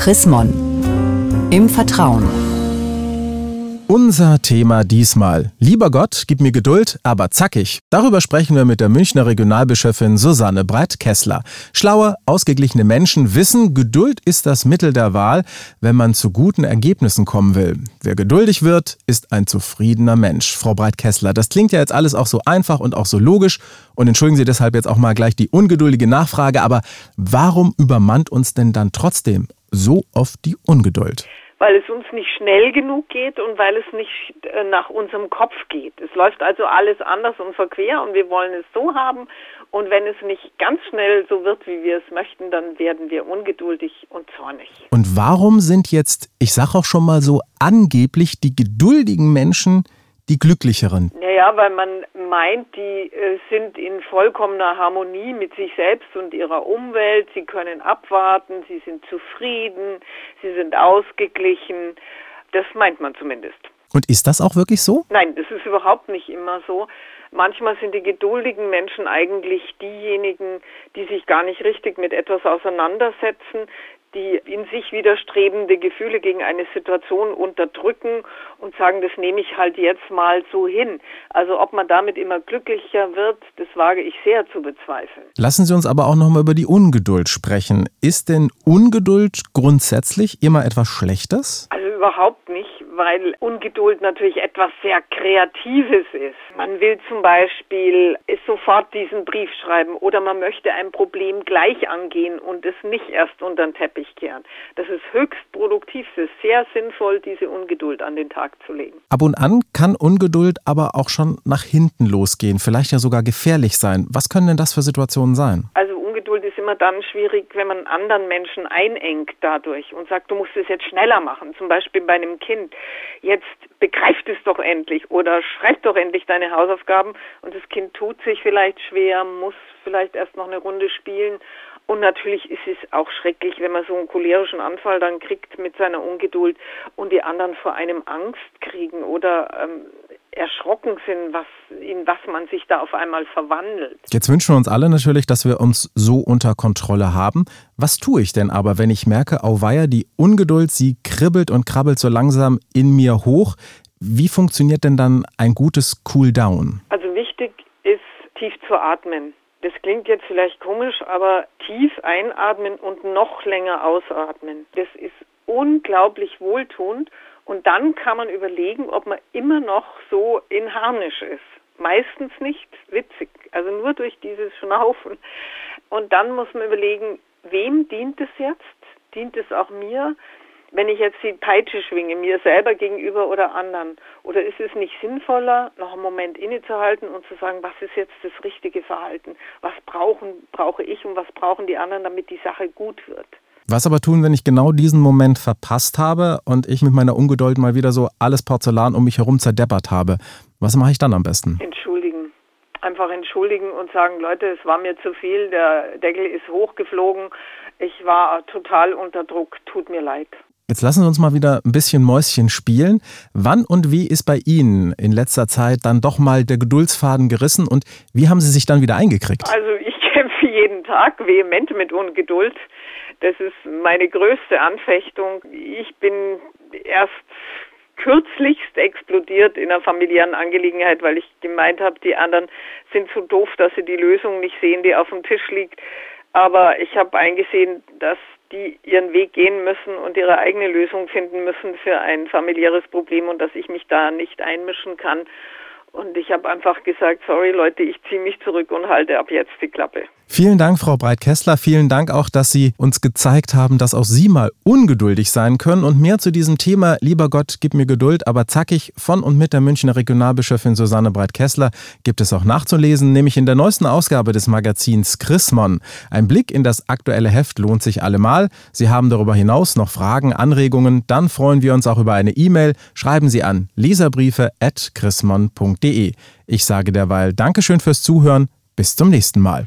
Chris Mon. Im Vertrauen. Unser Thema diesmal. Lieber Gott, gib mir Geduld, aber zackig. Darüber sprechen wir mit der Münchner Regionalbischöfin Susanne Breit-Kessler. Schlaue, ausgeglichene Menschen wissen, Geduld ist das Mittel der Wahl, wenn man zu guten Ergebnissen kommen will. Wer geduldig wird, ist ein zufriedener Mensch. Frau Breit-Kessler, das klingt ja jetzt alles auch so einfach und auch so logisch. Und entschuldigen Sie deshalb jetzt auch mal gleich die ungeduldige Nachfrage, aber warum übermannt uns denn dann trotzdem so oft die Ungeduld? weil es uns nicht schnell genug geht und weil es nicht äh, nach unserem Kopf geht. Es läuft also alles anders und verquer und wir wollen es so haben. Und wenn es nicht ganz schnell so wird, wie wir es möchten, dann werden wir ungeduldig und zornig. Und warum sind jetzt, ich sage auch schon mal so, angeblich die geduldigen Menschen die glücklicheren? Naja, weil man meint, die äh, sind in vollkommener Harmonie mit sich selbst und ihrer Umwelt. Sie können abwarten, sie sind zufrieden, sie sind ausgeglichen. Das meint man zumindest. Und ist das auch wirklich so? Nein, das ist überhaupt nicht immer so. Manchmal sind die geduldigen Menschen eigentlich diejenigen, die sich gar nicht richtig mit etwas auseinandersetzen, die in sich widerstrebende Gefühle gegen eine Situation unterdrücken und sagen, das nehme ich halt jetzt mal so hin. Also ob man damit immer glücklicher wird, das wage ich sehr zu bezweifeln. Lassen Sie uns aber auch noch mal über die Ungeduld sprechen. Ist denn Ungeduld grundsätzlich immer etwas Schlechtes? Also überhaupt nicht, weil Ungeduld natürlich etwas sehr Kreatives ist. Man will zum Beispiel sofort diesen Brief schreiben oder man möchte ein Problem gleich angehen und es nicht erst unter den Teppich kehren. Das ist höchst produktiv, es ist sehr sinnvoll, diese Ungeduld an den Tag zu legen. Ab und an kann Ungeduld aber auch schon nach hinten losgehen, vielleicht ja sogar gefährlich sein. Was können denn das für Situationen sein? Also immer dann schwierig, wenn man anderen Menschen einengt dadurch und sagt, du musst es jetzt schneller machen. Zum Beispiel bei einem Kind. Jetzt begreift es doch endlich oder schreib doch endlich deine Hausaufgaben. Und das Kind tut sich vielleicht schwer, muss vielleicht erst noch eine Runde spielen. Und natürlich ist es auch schrecklich, wenn man so einen cholerischen Anfall dann kriegt mit seiner Ungeduld und die anderen vor einem Angst kriegen oder ähm, erschrocken sind, was, in was man sich da auf einmal verwandelt. Jetzt wünschen wir uns alle natürlich, dass wir uns so unter Kontrolle haben. Was tue ich denn aber, wenn ich merke, auweia, die Ungeduld, sie kribbelt und krabbelt so langsam in mir hoch? Wie funktioniert denn dann ein gutes Cool-Down? Also wichtig ist, tief zu atmen. Das klingt jetzt vielleicht komisch, aber tief einatmen und noch länger ausatmen. Das ist unglaublich wohltuend und dann kann man überlegen, ob man immer noch so in Harnisch ist. Meistens nicht witzig, also nur durch dieses Schnaufen. Und dann muss man überlegen, wem dient es jetzt? Dient es auch mir? Wenn ich jetzt die Peitsche schwinge, mir selber gegenüber oder anderen? Oder ist es nicht sinnvoller, noch einen Moment innezuhalten und zu sagen, was ist jetzt das richtige Verhalten? Was brauchen, brauche ich und was brauchen die anderen, damit die Sache gut wird? Was aber tun, wenn ich genau diesen Moment verpasst habe und ich mit meiner Ungeduld mal wieder so alles Porzellan um mich herum zerdeppert habe? Was mache ich dann am besten? Entschuldigen. Einfach entschuldigen und sagen, Leute, es war mir zu viel, der Deckel ist hochgeflogen, ich war total unter Druck, tut mir leid. Jetzt lassen Sie uns mal wieder ein bisschen Mäuschen spielen. Wann und wie ist bei Ihnen in letzter Zeit dann doch mal der Geduldsfaden gerissen und wie haben Sie sich dann wieder eingekriegt? Also ich kämpfe jeden Tag vehement mit Ungeduld. Das ist meine größte Anfechtung. Ich bin erst kürzlichst explodiert in einer familiären Angelegenheit, weil ich gemeint habe, die anderen sind so doof, dass sie die Lösung nicht sehen, die auf dem Tisch liegt. Aber ich habe eingesehen, dass die ihren Weg gehen müssen und ihre eigene Lösung finden müssen für ein familiäres Problem und dass ich mich da nicht einmischen kann. Und ich habe einfach gesagt, sorry Leute, ich ziehe mich zurück und halte ab jetzt die Klappe. Vielen Dank, Frau Breit-Kessler. Vielen Dank auch, dass Sie uns gezeigt haben, dass auch Sie mal ungeduldig sein können. Und mehr zu diesem Thema, lieber Gott, gib mir Geduld, aber zackig, von und mit der Münchner Regionalbischöfin Susanne Breit-Kessler gibt es auch nachzulesen, nämlich in der neuesten Ausgabe des Magazins Chrismon. Ein Blick in das aktuelle Heft lohnt sich allemal. Sie haben darüber hinaus noch Fragen, Anregungen, dann freuen wir uns auch über eine E-Mail. Schreiben Sie an leserbriefe.chrismon.de. Ich sage derweil Dankeschön fürs Zuhören. Bis zum nächsten Mal.